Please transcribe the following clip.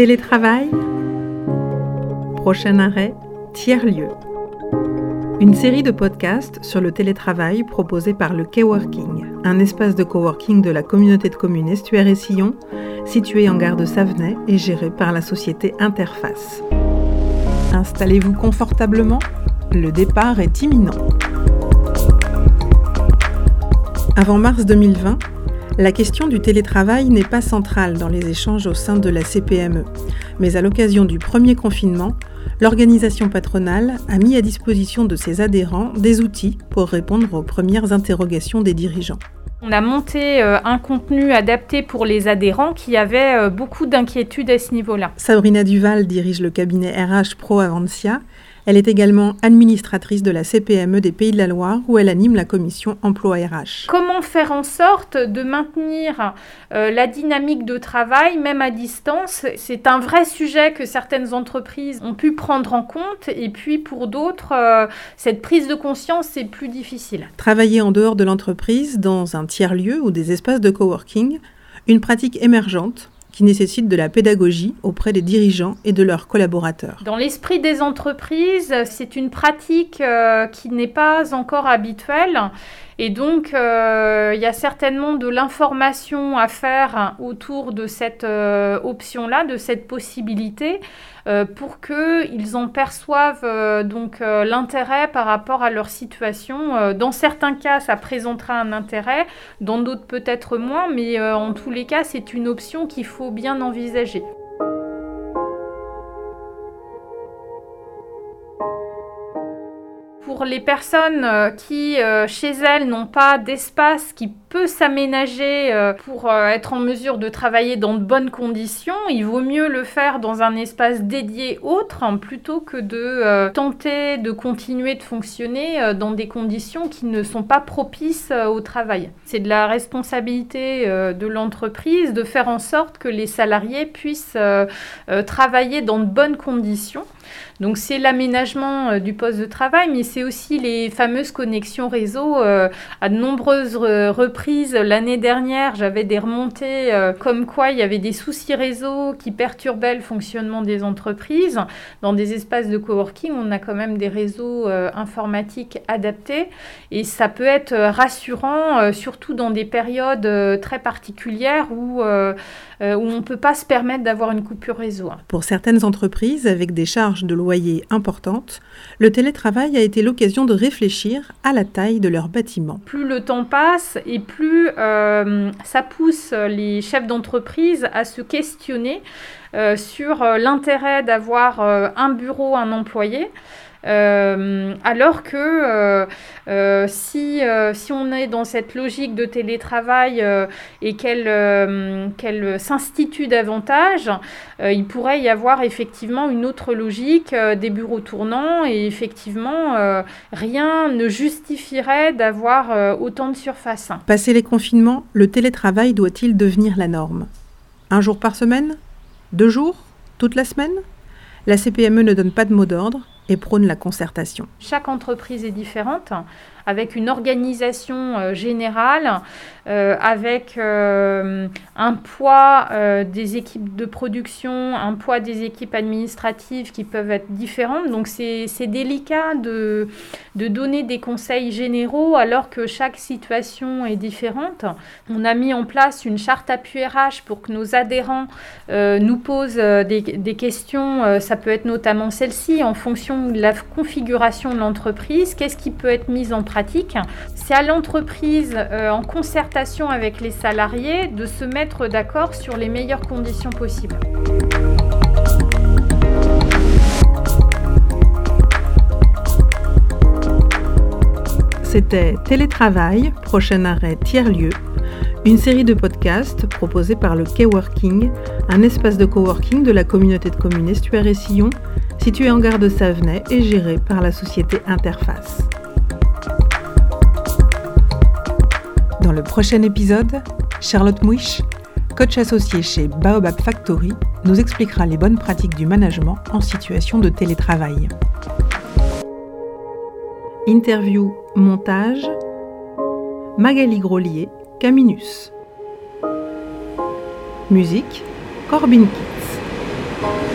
Télétravail Prochain arrêt, tiers-lieu. Une série de podcasts sur le télétravail proposé par le Coworking, un espace de coworking de la communauté de communes Estuaire et Sillon, situé en gare de Savenay et géré par la société Interface. Installez-vous confortablement, le départ est imminent. Avant mars 2020, la question du télétravail n'est pas centrale dans les échanges au sein de la CPME, mais à l'occasion du premier confinement, l'organisation patronale a mis à disposition de ses adhérents des outils pour répondre aux premières interrogations des dirigeants. On a monté euh, un contenu adapté pour les adhérents qui avaient euh, beaucoup d'inquiétudes à ce niveau-là. Sabrina Duval dirige le cabinet RH Pro Avancia elle est également administratrice de la CPME des Pays de la Loire où elle anime la commission emploi RH. Comment faire en sorte de maintenir euh, la dynamique de travail même à distance? C'est un vrai sujet que certaines entreprises ont pu prendre en compte et puis pour d'autres, euh, cette prise de conscience est plus difficile. Travailler en dehors de l'entreprise dans un tiers-lieu ou des espaces de coworking, une pratique émergente qui nécessite de la pédagogie auprès des dirigeants et de leurs collaborateurs. Dans l'esprit des entreprises, c'est une pratique euh, qui n'est pas encore habituelle. Et donc, euh, il y a certainement de l'information à faire autour de cette euh, option-là, de cette possibilité. Euh, pour qu'ils en perçoivent euh, donc l'intérêt par rapport à leur situation. dans certains cas, ça présentera un intérêt, dans d'autres peut-être moins, mais en tous les cas, c'est une option qu'il faut bien envisager. Pour les personnes qui, chez elles, n'ont pas d'espace qui peut s'aménager euh, pour euh, être en mesure de travailler dans de bonnes conditions, il vaut mieux le faire dans un espace dédié autre hein, plutôt que de euh, tenter de continuer de fonctionner dans des conditions qui ne sont pas propices au travail. C'est de la responsabilité de l'entreprise de faire en sorte que les salariés puissent travailler dans de bonnes conditions. Donc c'est l'aménagement du poste de travail, mais c'est aussi les fameuses connexions réseau à de nombreuses reprises l'année dernière, j'avais des remontées euh, comme quoi il y avait des soucis réseau qui perturbaient le fonctionnement des entreprises. Dans des espaces de coworking, on a quand même des réseaux euh, informatiques adaptés et ça peut être euh, rassurant, surtout dans des périodes très particulières où, où on ne peut pas se permettre d'avoir une coupure réseau. Pour certaines entreprises avec des charges de loyer importantes, le télétravail a été l'occasion de réfléchir à la taille de leur bâtiment. Plus le temps passe et plus euh, ça pousse les chefs d'entreprise à se questionner euh, sur euh, l'intérêt d'avoir un bureau, un employé. Euh, alors que euh, euh, si, on est dans cette logique de télétravail et qu'elle s'institue davantage, il pourrait y avoir effectivement une autre logique des bureaux tournants et effectivement rien ne justifierait d'avoir autant de surface. Passé les confinements, le télétravail doit-il devenir la norme? Un jour par semaine? Deux jours? Toute la semaine? La CPME ne donne pas de mot d'ordre et prône la concertation. Chaque entreprise est différente avec une organisation euh, générale, euh, avec euh, un poids des équipes de production, un poids des équipes administratives qui peuvent être différentes. Donc c'est délicat de, de donner des conseils généraux alors que chaque situation est différente. On a mis en place une charte appui RH pour que nos adhérents nous posent des, des questions. ça peut être notamment celle-ci en fonction de la configuration de l'entreprise. Qu'est-ce qui peut être mis en pratique. C'est à l'entreprise, euh, en concertation avec les salariés, de se mettre d'accord sur les meilleures conditions possibles. C'était Télétravail, prochain arrêt tiers-lieu, une série de podcasts proposés par le K-Working, un espace de coworking de la communauté de communes Estuaire et Sillon, situé en gare de Savenay et géré par la société Interface. Dans le prochain épisode, Charlotte Mouich, coach associée chez Baobab Factory, nous expliquera les bonnes pratiques du management en situation de télétravail. Interview, montage, Magali Grolier, Caminus. Musique, Corbin Kitts.